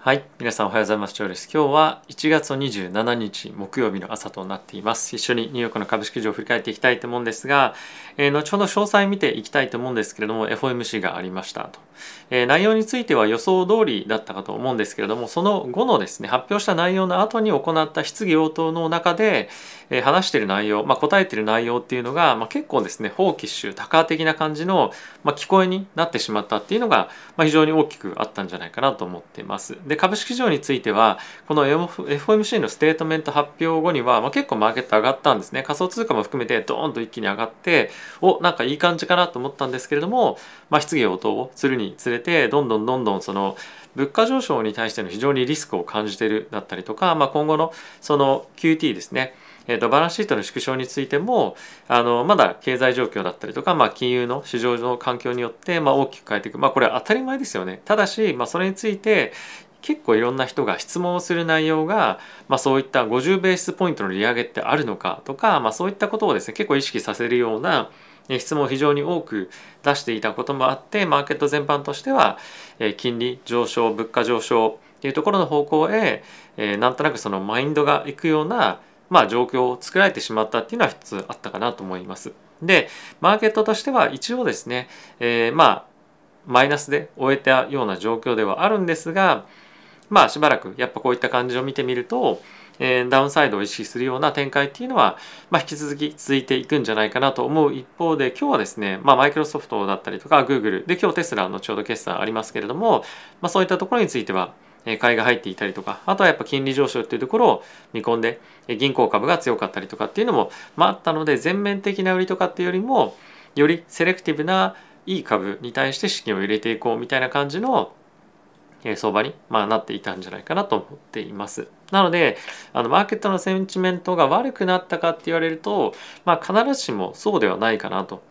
はい皆さんおはようございます。ジョーです。今日は1月27日木曜日の朝となっています。一緒にニューヨークの株式市場を振り返っていきたいと思うんですが、えー、後ほど詳細見ていきたいと思うんですけれども FOMC がありましたと、えー、内容については予想通りだったかと思うんですけれどもその後のですね発表した内容の後に行った質疑応答の中で、えー、話している内容、まあ、答えている内容っていうのが、まあ、結構ですねホーキッシュタカ的な感じの、まあ、聞こえになってしまったっていうのが、まあ、非常に大きくあったんじゃないかなと思っています。で株式市場についてはこの FOMC のステートメント発表後には、まあ、結構マーケット上がったんですね。仮想通貨も含めてドーンと一気に上がっておなんかいい感じかなと思ったんですけれども、まあ、質疑応答をするにつれてどんどんどんどんその物価上昇に対しての非常にリスクを感じているだったりとか、まあ、今後のその QT ですね。えーと、バランスシートの縮小についてもあのまだ経済状況だったりとか、まあ、金融の市場の環境によって、まあ、大きく変えていく、まあ、これは当たり前ですよね。ただし、まあ、それについて結構いろんな人が質問をする内容が、まあ、そういった50ベースポイントの利上げってあるのかとか、まあ、そういったことをですね結構意識させるような質問を非常に多く出していたこともあってマーケット全般としては金利上昇物価上昇っていうところの方向へなんとなくそのマインドがいくようなまあ、状況を作られてしまったっていうのは一つあったかなと思います。でマーケットとしては一応ですね、えー、まあマイナスで終えたような状況ではあるんですがまあしばらくやっぱこういった感じを見てみると、え、ダウンサイドを意識するような展開っていうのは、まあ、引き続き続いていくんじゃないかなと思う一方で今日はですね、まあ、マイクロソフトだったりとかグーグルで今日テスラのちょうど決算ありますけれども、まあ、そういったところについては買いが入っていたりとかあとはやっぱ金利上昇っていうところを見込んで銀行株が強かったりとかっていうのも、まあ、あったので全面的な売りとかっていうよりもよりセレクティブないい株に対して資金を入れていこうみたいな感じの相場に、まあ、なっていたんじゃないかなと思っています。なのであのマーケットのセンチメントが悪くなったかって言われると、まあ、必ずしもそうではないかなと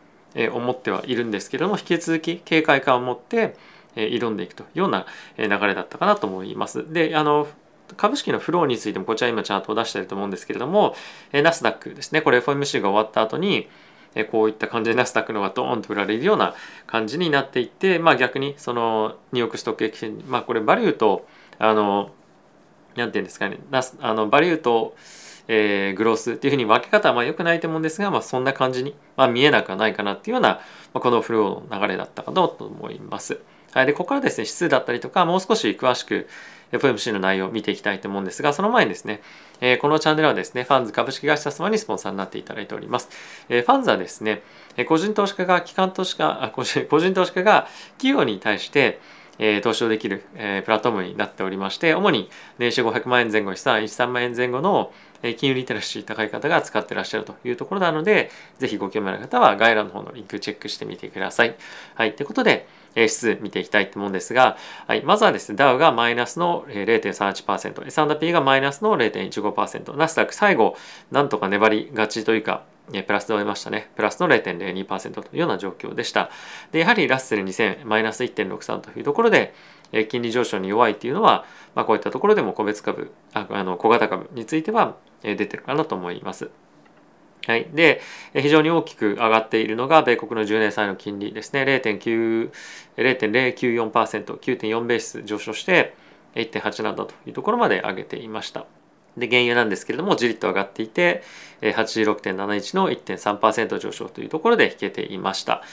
思ってはいるんですけれども引き続き警戒感を持って挑んでいくというような流れだったかなと思います。であの株式のフローについてもこちら今チャートを出していると思うんですけれどもナスダックですねこれ FOMC が終わった後にえこういった感じでナスダックのがドーンと売られるような感じになっていって、まあ、逆にその New York Stock Exchange まあこれバリューとあのなんていうんですかねナスあのバリューとえー、グロースっていうふうに分け方はまあ良くないと思うんですが、まあ、そんな感じに、まあ、見えなくはないかなっていうような、まあ、このフローの流れだったかと思います。はい、でここからですね指数だったりとかもう少し詳しく FMC の内容を見ていきたいと思うんですがその前にですね、え、このチャンネルはですねファンズ株式会社様にスポンサーになっていただいております、え、ファンズはですね個人投資家が機関投資家あ個人個人投資家が企業に対してえ、投資をできる、え、プラットフォームになっておりまして主に年収500万円前後資産13万円前後の金融リテラシー高い方が使ってらっしゃるというところなのでぜひご興味ある方は概要欄の方のリンクチェックしてみてください。はい、ということで、指数見ていきたいと思うんですが、はい、まずはですね、ダウがマイナスの0.38%、S&P がマイナスの0.15%、ナスダック最後、なんとか粘りがちというか、プラスで終えましたね。プラスの0.02%というような状況でした。で、やはりラッセル2000、マイナス1.63というところで、金利上昇に弱いっていうのは、まあ、こういったところでも個別株、ああの小型株については出てるかなと思います。はい、で非常に大きく上がっているのが米国の10年債の金利ですね 0.094%9.4 ベース上昇して1.8なんだというところまで上げていました。で原油なんですけれどもじりっと上がっていて86.71の1.3%上昇というところで引けていました。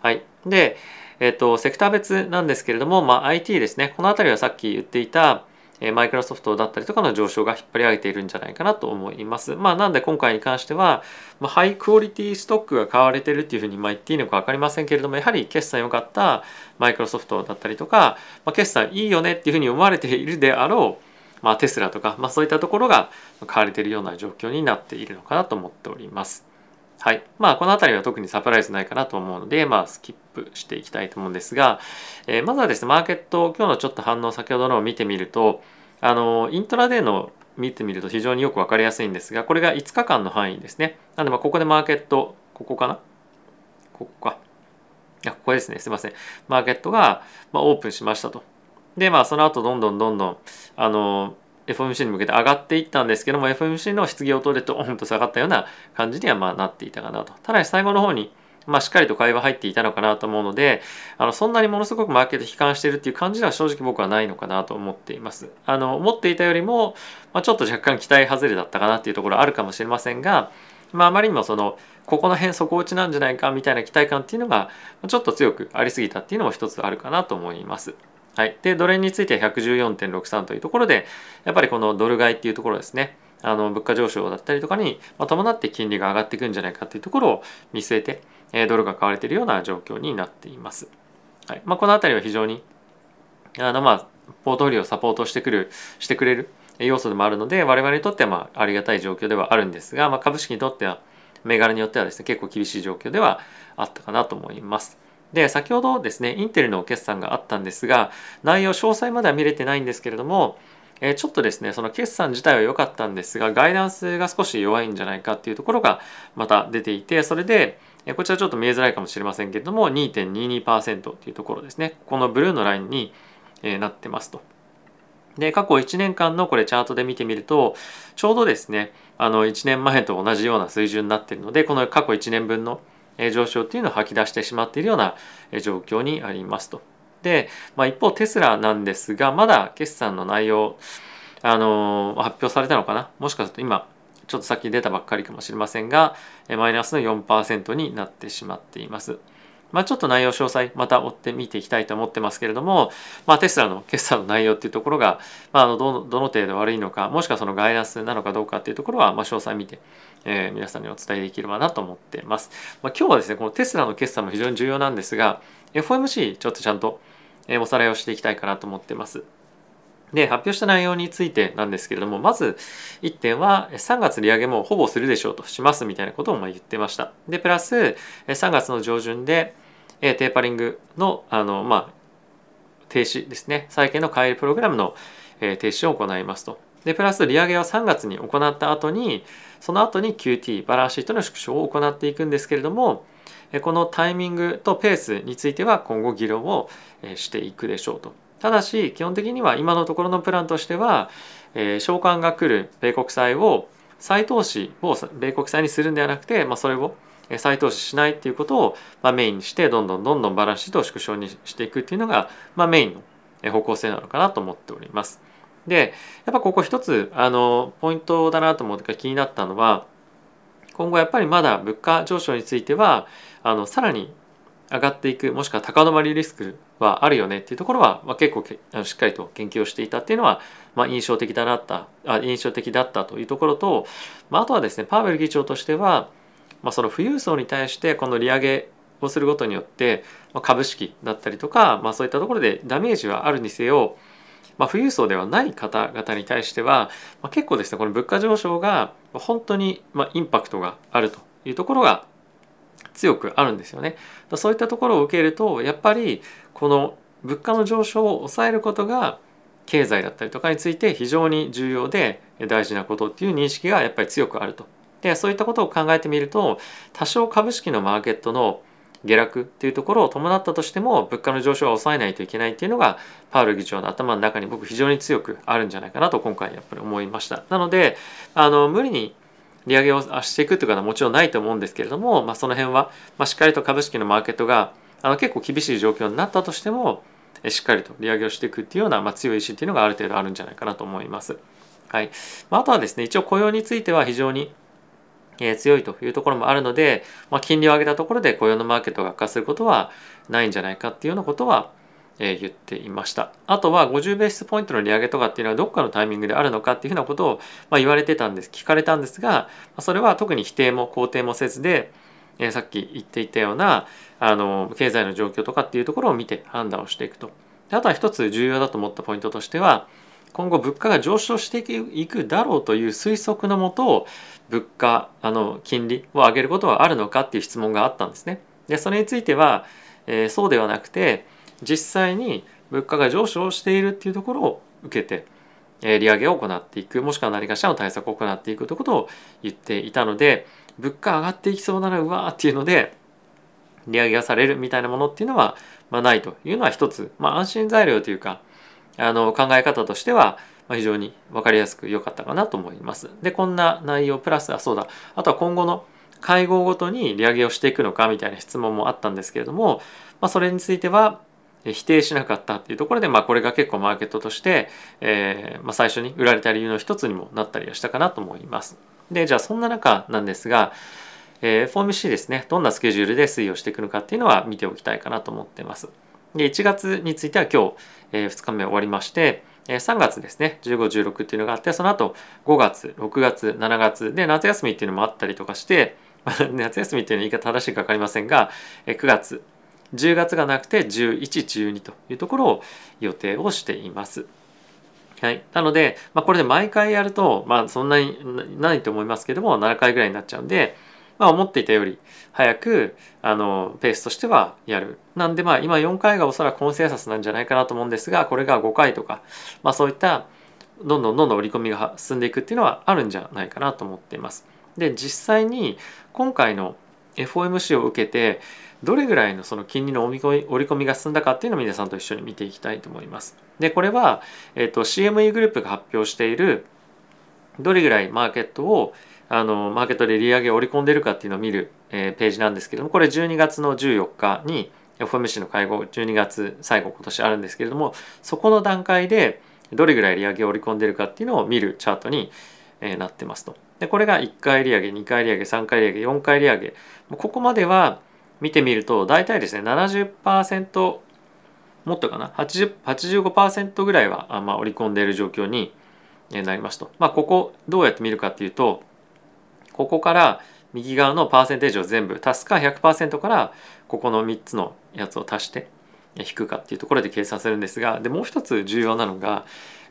はい、で、えっと、セクター別なんですけれども、まあ、IT ですねこの辺りはさっき言っていたマイクロソフトだったりとかの上昇が引っ張り上げているんじゃないかなと思います。まあ、なんで今回に関しては、まあ、ハイクオリティストックが買われてるっていうふうにまあ言っていいのか分かりませんけれども、やはり決算良かったマイクロソフトだったりとか、まあ、決算いいよねっていうふうに思われているであろう、まあ、テスラとか、まあ、そういったところが買われているような状況になっているのかなと思っております。はい。まあ、この辺りは特にサプライズないかなと思うので、まあ、スキップしていきたいと思うんですが、えー、まずはですね、マーケット、今日のちょっと反応、先ほどのを見てみると、あのイントラデーの見てみると非常によく分かりやすいんですがこれが5日間の範囲ですね。なのでまあここでマーケットここかな？ここか。あここですね。すいません。マーケットが、まオープンしましたと。でまあその後どんどんどんどんあの FOMC に向けて上がっていったんですけども FOMC の質疑応答でドーンと下がったような感じにはまあなっていたかなとただし最後の方にまあ、しっかりと会話入っていたのかなと思うのであのそんなにものすごくマーケット悲観してるっていう感じでは正直僕はないのかなと思っています。あの思っていたよりも、まあ、ちょっと若干期待外れだったかなっていうところあるかもしれませんが、まあ、あまりにもそのここの辺底打ちなんじゃないかみたいな期待感っていうのがちょっと強くありすぎたっていうのも一つあるかなと思います。はい、でドル円については114.63というところでやっぱりこのドル買いっていうところですねあの物価上昇だったりとかに伴って金利が上がっていくんじゃないかっていうところを見据えてえドルが買われているような状況になっています。はいまあ、この辺りは非常にあのまあポートフォリオをサポートしてくるしてくれる要素でもあるので我々にとってはまあありがたい状況ではあるんですが、まあ、株式にとっては銘柄によってはですね結構厳しい状況ではあったかなと思います。で先ほどですねインテルの決算があったんですが内容詳細までは見れてないんですけれどもえちょっとですねその決算自体は良かったんですがガイダンスが少し弱いんじゃないかっていうところがまた出ていてそれでこちらちょっと見えづらいかもしれませんけれども2.22%というところですねこのブルーのラインになってますと。で過去1年間のこれチャートで見てみるとちょうどですねあの1年前と同じような水準になってるのでこの過去1年分の上昇っていうのを吐き出してしまっているような状況にありますと。で、まあ、一方テスラなんですがまだ決算の内容あの発表されたのかな？もしかすると今ちょっとさっき出たばっかりかもしれませんがマイナスの4%になってしまっています。まあ、ちょっと内容詳細また追って見ていきたいと思ってますけれども、まあ、テスラの決算の内容っていうところが、まあ、あのどのどの程度悪いのかもしくはそのガイダンスなのかどうかっていうところは、まあ、詳細見て、えー、皆さんにお伝えできればなと思ってます。まあ、今日はですねこのテスラの決算も非常に重要なんですが FOMC ちょっとちゃんとおさらいをしていきたいかなと思ってます。で、発表した内容についてなんですけれども、まず1点は3月利上げもほぼするでしょうとしますみたいなことを言ってました。で、プラス3月の上旬でテーパリングのあの、まあ、停止ですね、債券の買い入れプログラムの停止を行いますと。で、プラス利上げは3月に行った後に、その後に QT、バランスシートの縮小を行っていくんですけれども、このタイミングとペースについては今後議論をしていくでしょうと。ただし基本的には今のところのプランとしては、えー、償還が来る米国債を再投資を米国債にするんではなくて、まあ、それを再投資しないっていうことを、まあ、メインにしてどんどんどんどんバランスシートを縮小にしていくっていうのが、まあ、メインの方向性なのかなと思っております。でやっぱここ一つあのポイントだなと思って気になったのは今後やっぱりまだ物価上昇についてはあのさらに上がっていくもしくは高止まりリスクはあるよねっていうところは、まあ、結構しっかりと研究をしていたっていうのは、まあ、印象的だなったあ印象的だったというところと、まあ、あとはですねパウエル議長としては、まあ、その富裕層に対してこの利上げをすることによって、まあ、株式だったりとか、まあ、そういったところでダメージはあるにせよまあ、富裕層ではない方々に対しては、まあ、結構ですねこの物価上昇が本当にまあインパクトがあるというところが強くあるんですよね。そういったところを受けるとやっぱりこの物価の上昇を抑えることが経済だったりとかについて非常に重要で大事なことっていう認識がやっぱり強くあると。でそういったことを考えてみると多少株式のマーケットの下落っていうところを伴ったとしても物価の上昇は抑えないといけないっていうのがパウル議長の頭の中に僕非常に強くあるんじゃないかなと今回やっぱり思いました。なのであの無理に利上げをしていくということはもちろんないと思うんですけれども、まあ、その辺は、まあ、しっかりと株式のマーケットがあの結構厳しい状況になったとしてもしっかりと利上げをしていくっていうような、まあ、強い意志っていうのがある程度あるんじゃないかなと思います。はいま、あとはですね一応雇用については非常にえ強いというところもあるので、まあ、金利を上げたところで雇用のマーケットが悪化することはないんじゃないかっていうようなことは、え言っていました。あとは50ベースポイントの利上げとかっていうのはどっかのタイミングであるのかっていうふうなことを、ま、言われてたんです聞かれたんですがそれは特に否定も肯定もせずで、えさっき言っていたようなあの経済の状況とかっていうところを見て判断をしていくと。であとは一つ重要だと思ったポイントとしては今後物価が上昇していくだろうという推測のもと物価あの金利を上げることはあるのかっていう質問があったんですね。でそれについては、えー、そうではなくて実際に物価が上昇しているっていうところを受けて、えー、利上げを行っていくもしくは何かしらの対策を行っていくということを言っていたので物価上がっていきそうならうわーっていうので利上げがされるみたいなものっていうのは、まあ、ないというのは一つ、まあ、安心材料というかあの考え方としては非常に分かりやすく良かったかなと思います。でこんな内容プラスあそうだあとは今後の会合ごとに利上げをしていくのかみたいな質問もあったんですけれども、まあ、それについては否定しなかったっていうところで、まあ、これが結構マーケットとして、えーまあ、最初に売られた理由の一つにもなったりはしたかなと思います。でじゃあそんな中なんですが、えー、FOMC ですねどんなスケジュールで推移をしていくのかっていうのは見ておきたいかなと思ってます。で1月については今日、えー、2日目終わりましてえ3月ですね1516っていうのがあってその後5月6月7月で夏休みっていうのもあったりとかして 夏休みっていうのは言い方正しいか分かりませんがえ9月10月がなくて1112というところを予定をしています。はい、なので、まあ、これで毎回やると、まあ、そんなにないと思いますけども7回ぐらいになっちゃうんで、まあ、思っていたより早くあのペースとしてはやる。なんでまあ今4回がおそらくコンセンサスなんじゃないかなと思うんですがこれが5回とか、まあ、そういったどんどんどんどん織り込みが進んでいくっていうのはあるんじゃないかなと思っています。で実際に今回の FOMC を受けてどれぐらいのその金利の織り込みが進んだかっていうのを皆さんと一緒に見ていきたいと思います。でこれは、えーと、CME グループが発表しているどれぐらいマーケットをあのマーケットで利上げを織り込んでるかっていうのを見る、えー、ページなんですけどもこれ12月の14日に FOMC の会合12月最後今年あるんですけれどもそこの段階でどれぐらい利上げを織り込んでるかっていうのを見るチャートに、えー、なってますと。でこれが1回利上げ2回利上げ3回利上げ4回利上げここまでは見てみると大体ですね70%もっとかな？80 85%ぐらいはまあ織り込んでいる状況になりますと。まあ、ここどうやって見るかっていうとここから右側のパーセンテージを全部足すか100%からここの3つのやつを足して引くかっていうところで計算するんですがでもう一つ重要なのが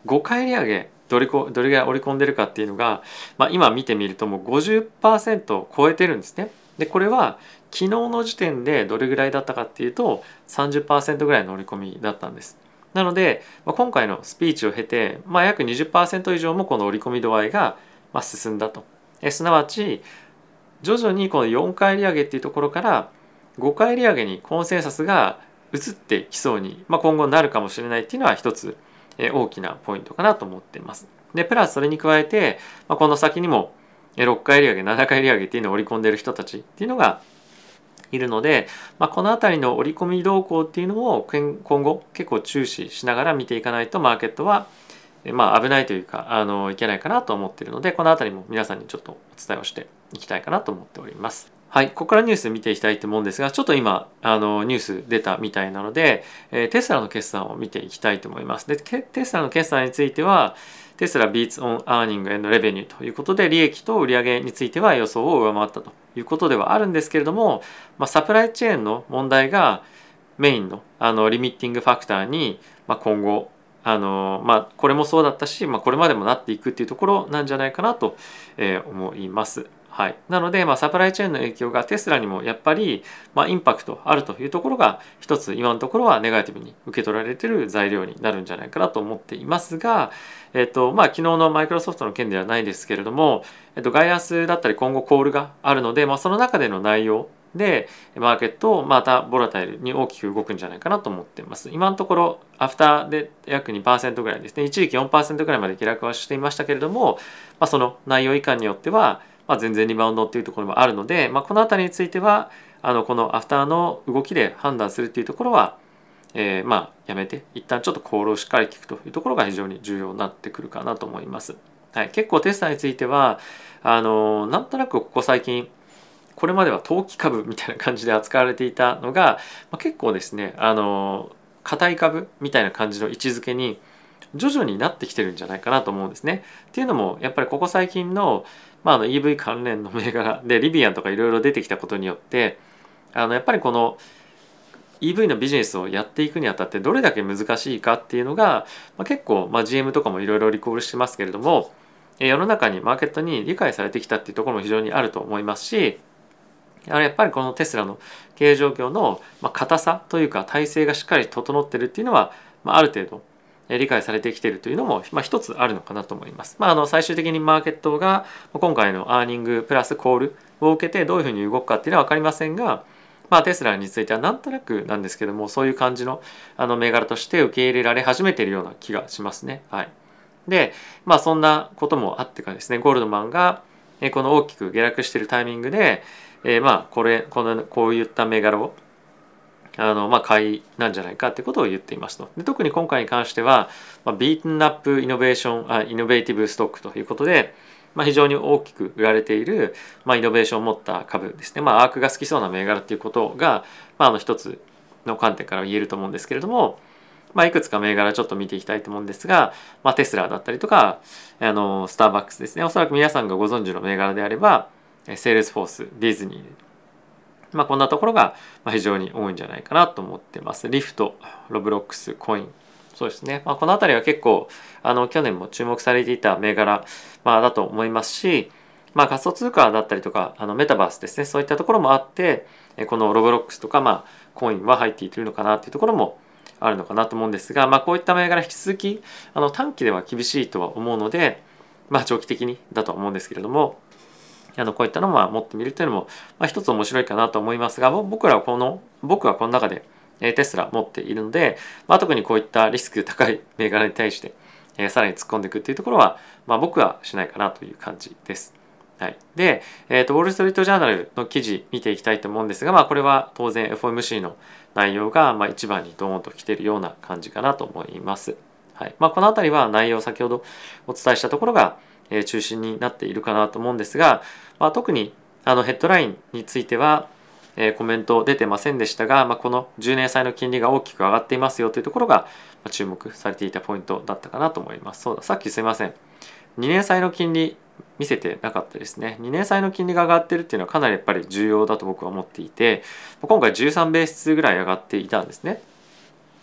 5回利上げどれどれぐらい織り込んでるかっていうのが、まあ、今見てみるともう50%を超えてるんですね。でこれは昨日の時点でどれぐらいだったかっていうと30%ぐらいの織り込みだったんです。なので、まあ、今回のスピーチを経て、まあ、約20%以上もこの織り込み度合いが進んだと。えすなわち徐々にこの4回利上げっていうところから5回利上げにコンセンサスが移ってきそうに、まあ、今後なるかもしれないっていうのは一つ大きなポイントかなと思っています。でプラスそれに加えて、まあ、この先にも6回利上げ7回利上げっていうのを織り込んでる人たちっていうのがいるので、まあ、この辺りの織り込み動向っていうのを今後結構注視しながら見ていかないとマーケットはまあ危ないというかあのいけないかなと思っているのでこの辺りも皆さんにちょっとお伝えをしていきたいかなと思っております。はい、ここからニュース見ていきたいと思うんですがちょっと今あのニュース出たみたいなので、え、テスラの決算を見ていきたいと思います。でテスラの決算についてはテスラ Beats on Earning and Revenue ということで利益と売上については予想を上回ったということではあるんですけれども、まあ、サプライチェーンの問題がメインのあのリミッティングファクターに、まあ、今後あのまあこれもそうだったし、まあ、これまでもなっていくっていうところなんじゃないかなと、え、思います。はい、なので、まあ、サプライチェーンの影響がテスラにもやっぱり、まあ、インパクトあるというところが一つ今のところはネガティブに受け取られてる材料になるんじゃないかなと思っていますが、えっとまあ、昨日のマイクロソフトの件ではないですけれども、えっと、ガイアスだったり今後コールがあるので、まあ、その中での内容でマーケットまたボラタイルに大きく動くんじゃないかなと思っています。今のところアフターで約2%ぐらいですね。一時期4%ぐらいまで下落はしていましたけれども、まあ、その内容以下によってはまあ、全然リバウンドっていうところもあるので、まあ、この辺りについてはあのこのアフターの動きで判断するっていうところは、えー、まあやめて一旦ちょっとコールをしっかり聞くというところが非常に重要になってくるかなと思います。はい、結構テスタについてはあのなんとなくここ最近これまでは投機株みたいな感じで扱われていたのが、まあ、結構ですねあの硬い株みたいな感じの位置づけに徐々になってきてるんじゃないかなと思うんですね。っていうのもやっぱりここ最近の,、まあ、あの EV 関連の銘柄でリビアンとかいろいろ出てきたことによってあのやっぱりこの EV のビジネスをやっていくにあたってどれだけ難しいかっていうのが、まあ、結構、まあ、GM とかもいろいろリコールしてますけれども世の中にマーケットに理解されてきたっていうところも非常にあると思いますしやっぱりこのテスラの経営状況の硬さというか体制がしっかり整ってるっていうのは、まあ、る程度理解されてきてるというのも、まあ、一つあるのかなと思います。まあ、あの最終的にマーケットが今回のアーニングプラスコールを受けてどういうふうに動くかっていうのは分かりませんが、まあ、テスラについてはなんとなくなんですけどもそういう感じのあの銘柄として受け入れられ始めているような気がしますね。はい、で、まあ、そんなこともあってかですねゴールドマンがこの大きく下落しているタイミングで、えー、まあこれこのこういった銘柄をあのまあ買いなんじゃないかってことを言っていますと。で特に今回に関しては、まあ、ビートンアップイノベーションあイノベーティブストックということで、まあ、非常に大きく売られている、まあ、イノベーションを持った株ですね、まあ、アークが好きそうな銘柄っていうことが、まあ、あの一つの観点から言えると思うんですけれども、まあ、いくつか銘柄ちょっと見ていきたいと思うんですが、まあ、テスラだったりとかあのスターバックスですね。おそらく皆さんがご存知の銘柄であればセールスフォースディズニーまあ、こんなところが非常に多いんじゃないかなと思ってます。リフト、ロブロックス、コイン。そうですね。まあ、この辺りは結構、あの、去年も注目されていた銘柄、まあ、だと思いますし、まあ、仮想通貨だったりとか、あの、メタバースですね。そういったところもあって、このロブロックスとか、まあ、コインは入っているのかなっていうところもあるのかなと思うんですが、まあ、こういった銘柄引き続きあの短期では厳しいとは思うので、まあ、長期的にだと思うんですけれどもあのこういったのも持ってみるというのも、まあ、一つ面白いかなと思いますが僕らはこの僕はこの中でテスラ持っているので、まあ、特にこういったリスク高い銘柄に対して、えー、さらに突っ込んでいくっていうところは、まあ、僕はしないかなという感じです。はい、で、えーと、ウォール・ストリート・ジャーナルの記事見ていきたいと思うんですが、まあ、これは当然 FOMC の内容がまあ一番にドーンと来ているような感じかなと思います。はいまあ、この辺りは内容先ほどお伝えしたところが、え中心になっているかなと思うんですが、まあ、特にあのヘッドラインについては、え、コメント出てませんでしたが、まあ、この10年債の金利が大きく上がっていますよというところが注目されていたポイントだったかなと思います。そうだ、さっきすいません。2年債の金利見せてなかったですね。2年債の金利が上がってるっていうのはかなりやっぱり重要だと僕は思っていて、今回13ベースぐらい上がっていたんですね。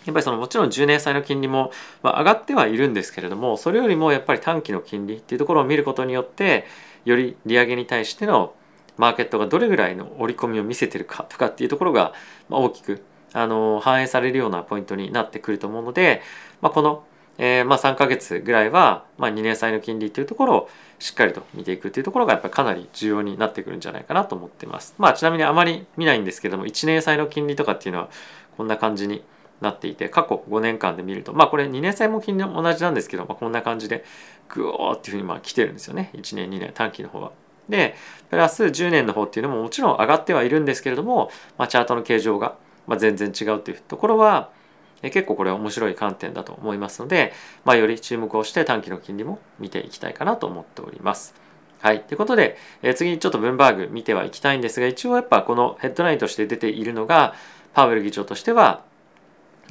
やっぱりそのもちろん10年債の金利も、ま上がってはいるんですけれどもそれよりもやっぱり短期の金利っていうところを見ることによってより利上げに対してのマーケットがどれぐらいの織り込みを見せてるかとかっていうところが大きくあの反映されるようなポイントになってくると思うので、まあ、この、えー、まあ3ヶ月ぐらいは、まあ、2年債の金利っていうところをしっかりと見ていくっていうところがやっぱりかなり重要になってくるんじゃないかなと思ってます。まあちなみにあまり見ないんですけども1年債の金利とかっていうのはこんな感じになっていて過去5年間で見るとまあこれ2年債も金利も同じなんですけど、まあ、こんな感じでグオーっていうふうにまあ来てるんですよね1年2年短期の方は。でプラス10年の方っていうのももちろん上がってはいるんですけれども、まあ、チャートの形状がま全然違うというところは結構これ面白い観点だと思いますので、まあ、より注目をして短期の金利も見ていきたいかなと思っております。はい。ということで、え次にちょっとブンバーグ見てはいきたいんですが、一応やっぱこのヘッドラインとして出ているのが、パウエル議長としては、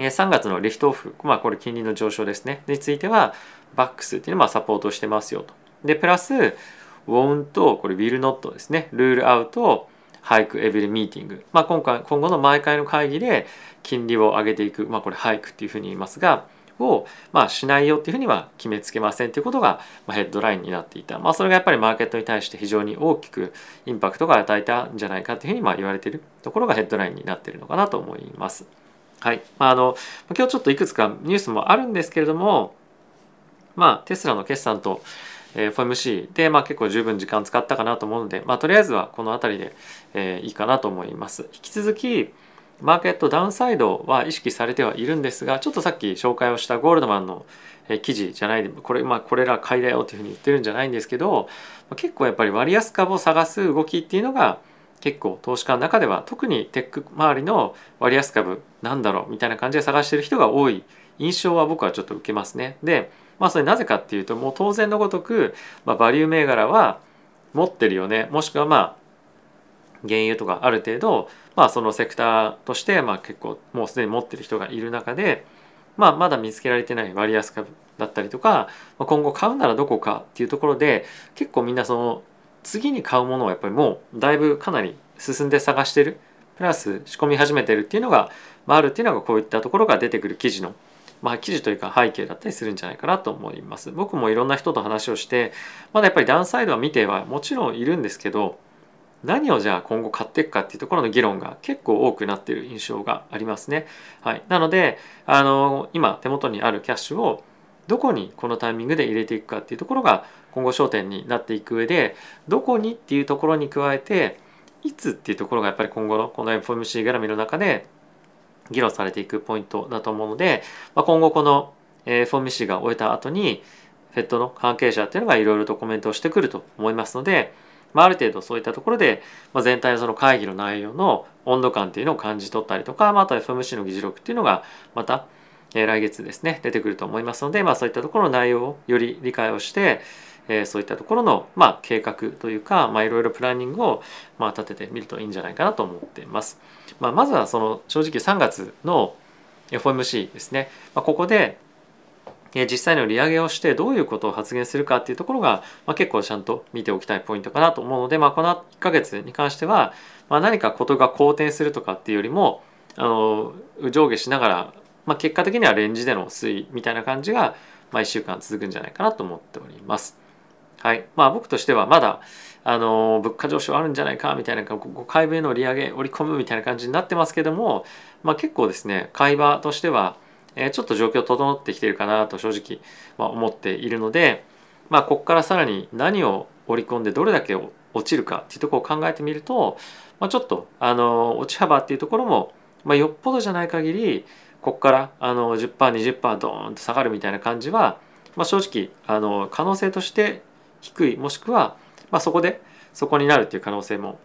3月のリフトオフ、まあこれ金利の上昇ですね、については、バックスっていうのはサポートしてますよと。で、プラス、ウォンと、これ will not ですね、ルールアウト、ハイクエビルミーティング。まあ今回、今後の毎回の会議で金利を上げていく、まあこれハイクっていうふうに言いますが、を、まあ、しないよっていうふうには決めつけませんということが、まあ、ヘッドラインになっていた。まあ、それがやっぱりマーケットに対して非常に大きくインパクトが与えたんじゃないかというふうにまあ言われているところがヘッドラインになっているのかなと思います。はい。まあ、あの、今日ちょっといくつかニュースもあるんですけれども、まあ、テスラの決算と、えー、FOMC で、まあ、結構十分時間使ったかなと思うので、まあ、とりあえずはこの辺りで、えー、いいかなと思います。引き続き、マーケットダウンサイドは意識されてはいるんですが、ちょっとさっき紹介をしたゴールドマンの記事じゃないこれ、まあ、これら買いだよというふうに言ってるんじゃないんですけど、結構やっぱり割安株を探す動きっていうのが、結構投資家の中では特にテック周りの割安株なんだろうみたいな感じで探してる人が多い印象は僕はちょっと受けますね。でまあそれなぜかっていうともう当然のごとく、まあ、バリュー銘柄は持ってるよねもしくはまあ原油とかある程度、まあ、そのセクターとしてまあ結構もうすでに持ってる人がいる中で、まあ、まだ見つけられてない割安株だったりとか今後買うならどこかっていうところで結構みんなその次に買うものをやっぱりもうだいぶかなり進んで探してる。プラス仕込み始めてるっていうのが、まあ、あるっていうのがこういったところが出てくる記事の、まあ、記事というか背景だったりするんじゃないかなと思います。僕もいろんな人と話をしてまだやっぱりダウンサイドは見てはもちろんいるんですけど何をじゃあ今後買っていくかっていうところの議論が結構多くなっている印象がありますね。はい、なのであの今手元にあるキャッシュをどこにこのタイミングで入れていくかっていうところが今後焦点になっていく上でどこにっていうところに加えていつっていうところがやっぱり今後のこの FOMC 絡みの中で議論されていくポイントだと思うので、まあ、今後この FOMC が終えた後に FED の関係者っていうのがいろいろとコメントをしてくると思いますので、まあ、ある程度そういったところで、まあ、全体のその会議の内容の温度感っていうのを感じ取ったりとか、まあ、あと FOMC の議事録っていうのがまた、来月ですね出てくると思いますので、まあ、そういったところの内容をより理解をして、え、そういったところの、まあ、計画というか、まあ、いろいろプランニングを、まあ、立ててみるといいんじゃないかなと思っています。まあ、まずはその正直3月の FOMC ですね、まあ、ここで実際の利上げをしてどういうことを発言するかっていうところが、まあ、結構ちゃんと見ておきたいポイントかなと思うので、まあ、この1ヶ月に関しては、まあ、何かことが好転するとかっていうよりもあの上下しながら、まあ、結果的にはレンジでの推移みたいな感じが、まあ、1週間続くんじゃないかなと思っております。はい。まあ、僕としてはまだあの物価上昇あるんじゃないかみたいな5回分の利上げ織り込むみたいな感じになってますけども、まあ、結構ですね買い場としてはえちょっと状況整ってきてるかなと正直、まあ思っているので、まあ、ここからさらに何を織り込んでどれだけ落ちるかっていうとこを考えてみると、まあ、ちょっとあの落ち幅っていうところも、まあ、よっぽどじゃない限りここからあの 10%20% ドーンと下がるみたいな感じは、まあ、正直あの可能性として低いもしくは、まあ、そこでそこになるっていう可能性も、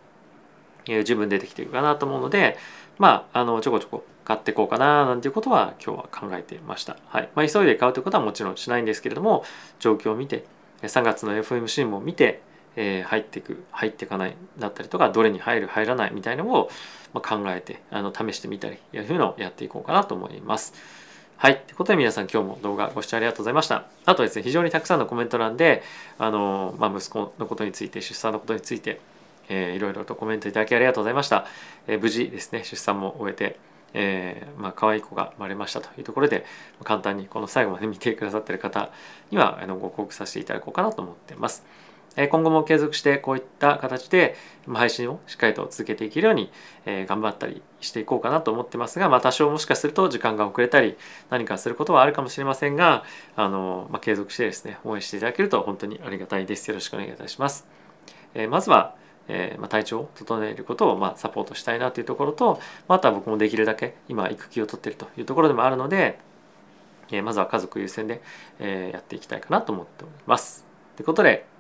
えー、十分出てきてるかなと思うのでまああのちょこちょこ買っていこうかななんていうことは今日は考えていました。はいまあ、急いで買うということはもちろんしないんですけれども状況を見て3月の FMC も見て、えー、入っていく入っていかないだったりとかどれに入る入らないみたいなのを考えてあの試してみたりいうふうのをやっていこうかなと思います。はい。ということで皆さん今日も動画ご視聴ありがとうございました。あとですね、非常にたくさんのコメント欄で、あの、まあ、息子のことについて、出産のことについて、えー、いろいろとコメントいただきありがとうございました。えー、無事ですね、出産も終えて、えー、まあ可愛い子が生まれましたというところで簡単にこの最後まで見てくださってる方にはあのご報告させていただこうかなと思ってます。今後も継続してこういった形で配信をしっかりと続けていけるように頑張ったりしていこうかなと思ってますが、まあ、多少もしかすると時間が遅れたり何かすることはあるかもしれませんがあの、まあ、継続してですね応援していただけると本当にありがたいです。よろしくお願いいたします。えまずはえ、ま、体調を整えることをまサポートしたいなというところと、まあ、とは僕もできるだけ今育休を取っているというところでもあるので、え、まずは家族優先で、え、やっていきたいかなと思っております。ということで